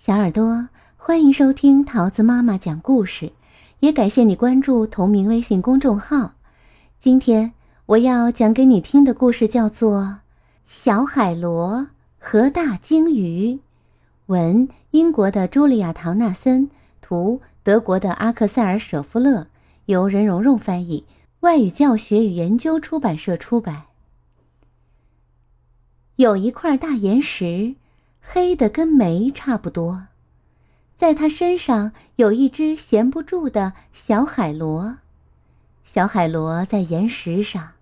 小耳朵，欢迎收听桃子妈妈讲故事，也感谢你关注同名微信公众号。今天我要讲给你听的故事叫做《小海螺和大鲸鱼》，文英国的茱莉亚·唐纳森，图德国的阿克塞尔·舍夫勒，由任蓉蓉翻译，外语教学与研究出版社出版。有一块大岩石。黑的跟煤差不多，在他身上有一只闲不住的小海螺。小海螺在岩石上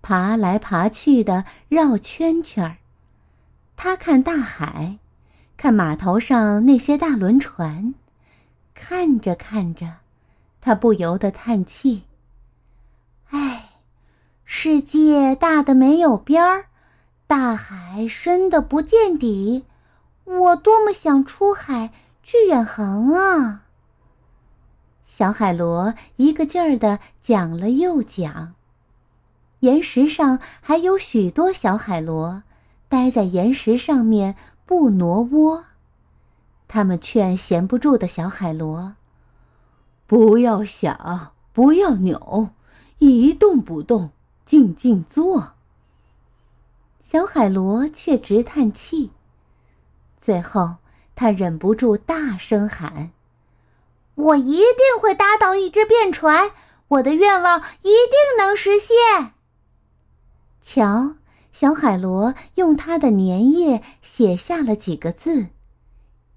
爬来爬去的绕圈圈儿。它看大海，看码头上那些大轮船，看着看着，它不由得叹气：“唉，世界大的没有边儿，大海深的不见底。”我多么想出海去远航啊！小海螺一个劲儿的讲了又讲。岩石上还有许多小海螺，待在岩石上面不挪窝。他们劝闲不住的小海螺：“不要想，不要扭，一动不动，静静坐。”小海螺却直叹气。最后，他忍不住大声喊：“我一定会搭到一只便船，我的愿望一定能实现。”瞧，小海螺用它的粘液写下了几个字，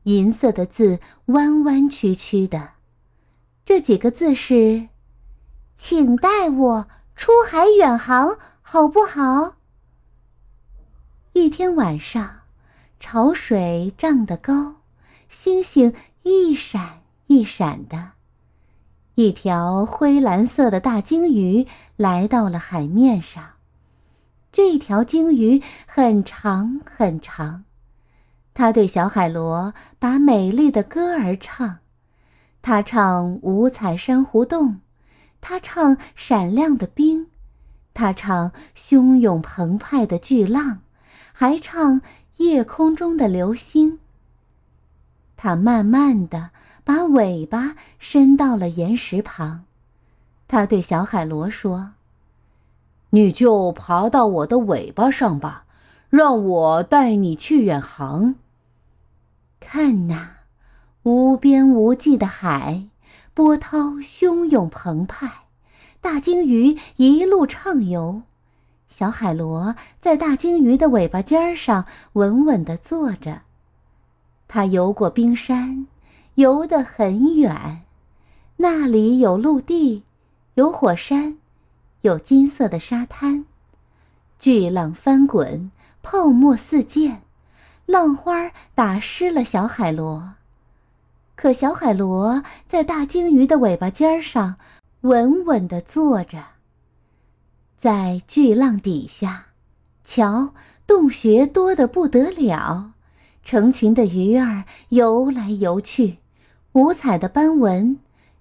银色的字，弯弯曲曲的。这几个字是：“请带我出海远航，好不好？”一天晚上。潮水涨得高，星星一闪一闪的。一条灰蓝色的大鲸鱼来到了海面上。这条鲸鱼很长很长，它对小海螺把美丽的歌儿唱。它唱五彩珊瑚洞，它唱闪亮的冰，它唱汹涌澎湃的巨浪，还唱。夜空中的流星。它慢慢的把尾巴伸到了岩石旁，它对小海螺说：“你就爬到我的尾巴上吧，让我带你去远航。看那无边无际的海，波涛汹涌澎湃，大鲸鱼一路畅游。”小海螺在大鲸鱼的尾巴尖上稳稳地坐着。它游过冰山，游得很远，那里有陆地，有火山，有金色的沙滩。巨浪翻滚，泡沫四溅，浪花打湿了小海螺。可小海螺在大鲸鱼的尾巴尖上稳稳地坐着。在巨浪底下，瞧，洞穴多得不得了，成群的鱼儿游来游去，五彩的斑纹，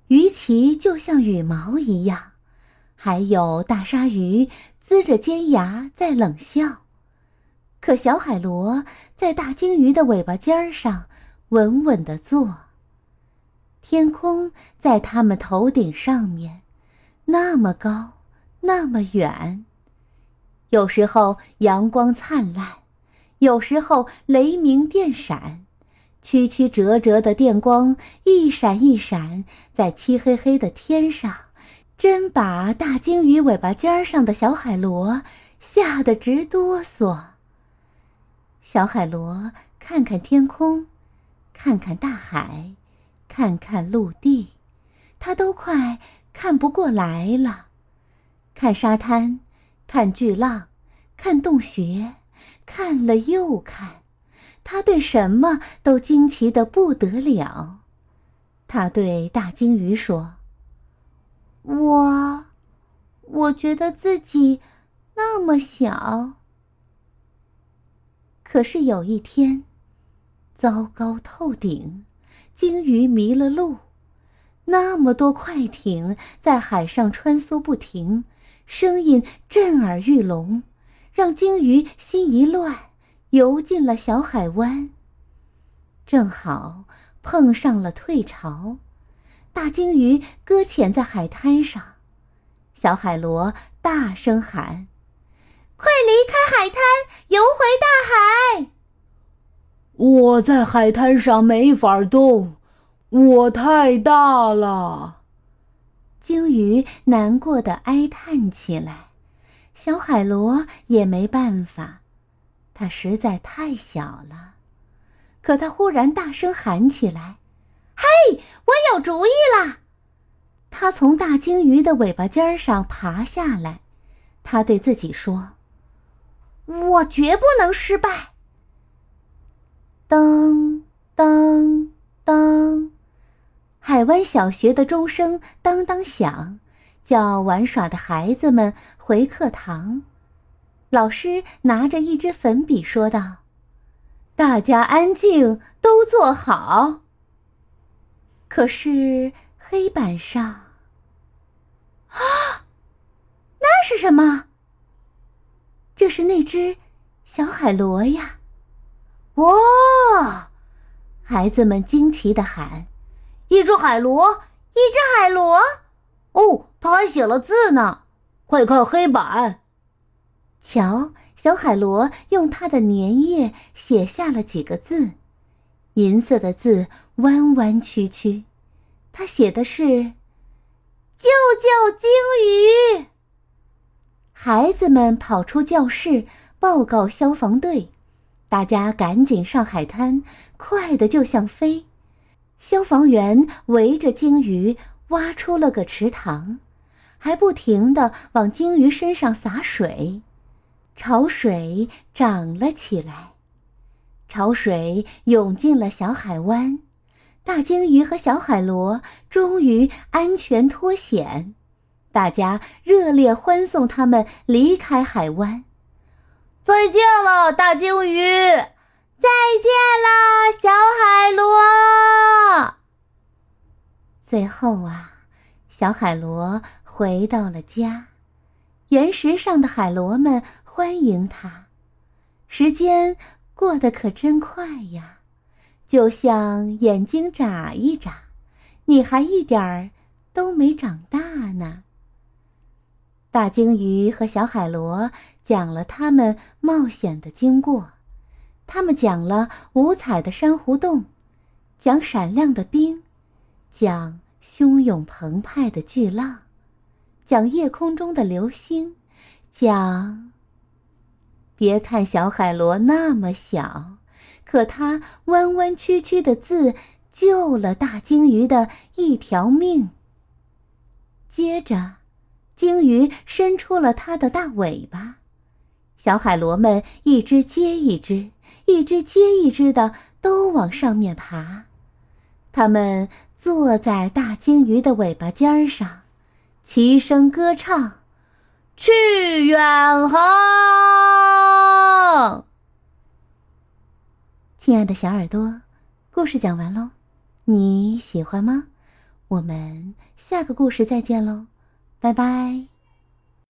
鱼鳍就像羽毛一样，还有大鲨鱼龇着尖牙在冷笑。可小海螺在大鲸鱼的尾巴尖上稳稳地坐。天空在它们头顶上面，那么高。那么远，有时候阳光灿烂，有时候雷鸣电闪，曲曲折折的电光一闪一闪，在漆黑黑的天上，真把大鲸鱼尾巴尖上的小海螺吓得直哆嗦。小海螺看看天空，看看大海，看看陆地，它都快看不过来了。看沙滩，看巨浪，看洞穴，看了又看，他对什么都惊奇的不得了。他对大鲸鱼说：“我，我觉得自己那么小。可是有一天，糟糕透顶，鲸鱼迷了路，那么多快艇在海上穿梭不停。”声音震耳欲聋，让鲸鱼心一乱，游进了小海湾。正好碰上了退潮，大鲸鱼搁浅在海滩上。小海螺大声喊：“快离开海滩，游回大海！”我在海滩上没法动，我太大了。鲸鱼难过的哀叹起来，小海螺也没办法，它实在太小了。可他忽然大声喊起来：“嘿，我有主意啦！”他从大鲸鱼的尾巴尖上爬下来，他对自己说：“我绝不能失败。”当当当，海湾小学的钟声当当响，叫玩耍的孩子们回课堂。老师拿着一支粉笔说道。大家安静，都坐好。可是黑板上，啊，那是什么？这是那只小海螺呀！哇！孩子们惊奇的喊：“一只海螺，一只海螺！哦，它还写了字呢！快看黑板，瞧。”小海螺用它的粘液写下了几个字，银色的字弯弯曲曲。他写的是：“救救鲸鱼！”孩子们跑出教室报告消防队，大家赶紧上海滩，快的就像飞。消防员围着鲸鱼挖出了个池塘，还不停的往鲸鱼身上洒水。潮水涨了起来，潮水涌进了小海湾，大鲸鱼和小海螺终于安全脱险，大家热烈欢送他们离开海湾。再见了，大鲸鱼！再见了，小海螺！最后啊，小海螺回到了家，岩石上的海螺们。欢迎他，时间过得可真快呀，就像眼睛眨一眨，你还一点儿都没长大呢。大鲸鱼和小海螺讲了他们冒险的经过，他们讲了五彩的珊瑚洞，讲闪亮的冰，讲汹涌澎湃的巨浪，讲夜空中的流星，讲。别看小海螺那么小，可它弯弯曲曲的字救了大鲸鱼的一条命。接着，鲸鱼伸出了它的大尾巴，小海螺们一只接一只，一只接一只的都往上面爬。它们坐在大鲸鱼的尾巴尖上，齐声歌唱：“去远航。”亲爱的小耳朵，故事讲完喽，你喜欢吗？我们下个故事再见喽，拜拜。